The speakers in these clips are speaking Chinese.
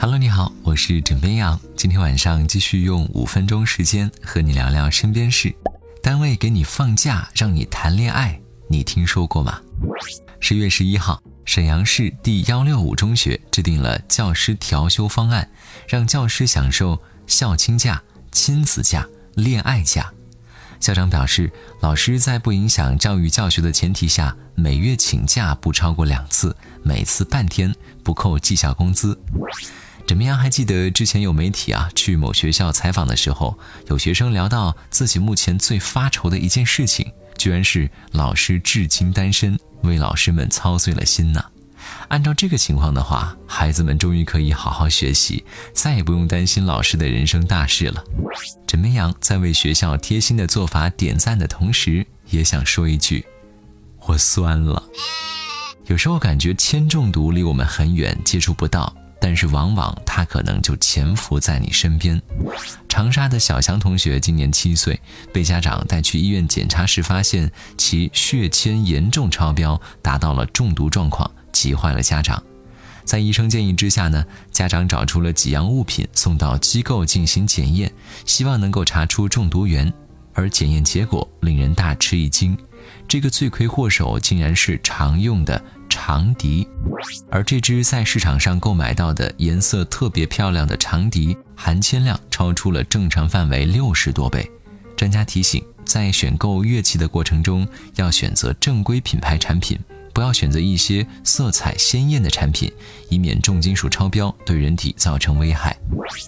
Hello，你好，我是枕边羊。今天晚上继续用五分钟时间和你聊聊身边事。单位给你放假让你谈恋爱，你听说过吗？十月十一号，沈阳市第幺六五中学制定了教师调休方案，让教师享受校亲假、亲子假、恋爱假。校长表示，老师在不影响教育教学的前提下，每月请假不超过两次，每次半天，不扣绩效工资。怎么样？还记得之前有媒体啊去某学校采访的时候，有学生聊到自己目前最发愁的一件事情，居然是老师至今单身，为老师们操碎了心呢。按照这个情况的话，孩子们终于可以好好学习，再也不用担心老师的人生大事了。枕边羊在为学校贴心的做法点赞的同时，也想说一句：我酸了。有时候感觉铅中毒离我们很远，接触不到。但是往往他可能就潜伏在你身边。长沙的小强同学今年七岁，被家长带去医院检查时，发现其血铅严重超标，达到了中毒状况，急坏了家长。在医生建议之下呢，家长找出了几样物品送到机构进行检验，希望能够查出中毒源。而检验结果令人大吃一惊，这个罪魁祸首竟然是常用的。长笛，而这支在市场上购买到的颜色特别漂亮的长笛，含铅量超出了正常范围六十多倍。专家提醒，在选购乐器的过程中，要选择正规品牌产品，不要选择一些色彩鲜艳的产品，以免重金属超标对人体造成危害。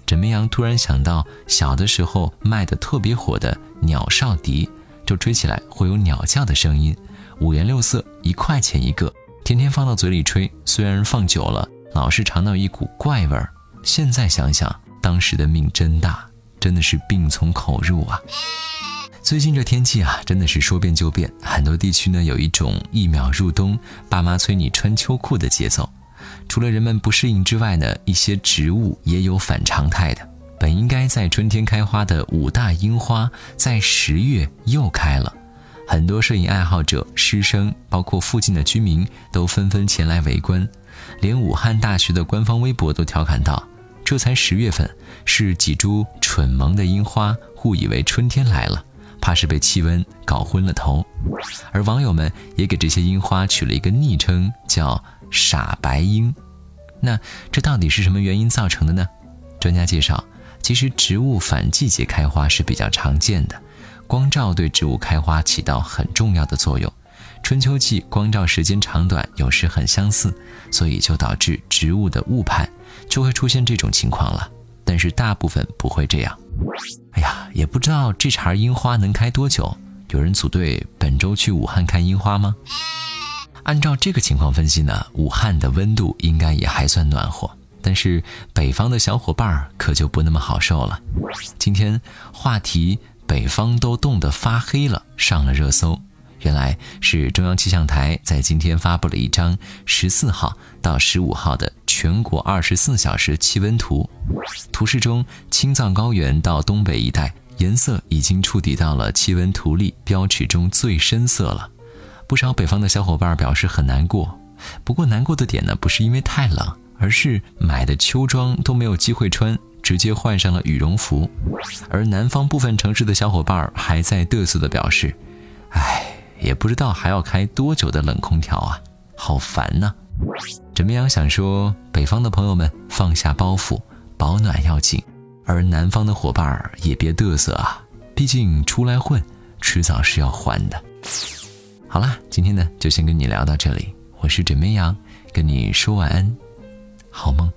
枕边羊突然想到，小的时候卖的特别火的鸟哨笛，就吹起来会有鸟叫的声音，五颜六色，一块钱一个。天天放到嘴里吹，虽然放久了，老是尝到一股怪味儿。现在想想，当时的命真大，真的是病从口入啊。最近这天气啊，真的是说变就变，很多地区呢有一种一秒入冬，爸妈催你穿秋裤的节奏。除了人们不适应之外呢，一些植物也有反常态的。本应该在春天开花的五大樱花，在十月又开了。很多摄影爱好者、师生，包括附近的居民，都纷纷前来围观。连武汉大学的官方微博都调侃道：“这才十月份，是几株蠢萌的樱花误以为春天来了，怕是被气温搞昏了头。”而网友们也给这些樱花取了一个昵称，叫“傻白樱”。那这到底是什么原因造成的呢？专家介绍，其实植物反季节开花是比较常见的。光照对植物开花起到很重要的作用，春秋季光照时间长短有时很相似，所以就导致植物的误判，就会出现这种情况了。但是大部分不会这样。哎呀，也不知道这茬樱花能开多久。有人组队本周去武汉看樱花吗？按照这个情况分析呢，武汉的温度应该也还算暖和，但是北方的小伙伴可就不那么好受了。今天话题。北方都冻得发黑了，上了热搜。原来是中央气象台在今天发布了一张十四号到十五号的全国二十四小时气温图。图示中，青藏高原到东北一带颜色已经触底到了气温图例标尺中最深色了。不少北方的小伙伴表示很难过。不过难过的点呢，不是因为太冷，而是买的秋装都没有机会穿。直接换上了羽绒服，而南方部分城市的小伙伴还在嘚瑟地表示：“哎，也不知道还要开多久的冷空调啊，好烦呐！”枕边羊想说，北方的朋友们放下包袱，保暖要紧；而南方的伙伴也别嘚瑟啊，毕竟出来混，迟早是要还的。好啦，今天呢就先跟你聊到这里，我是枕边羊，跟你说晚安，好梦。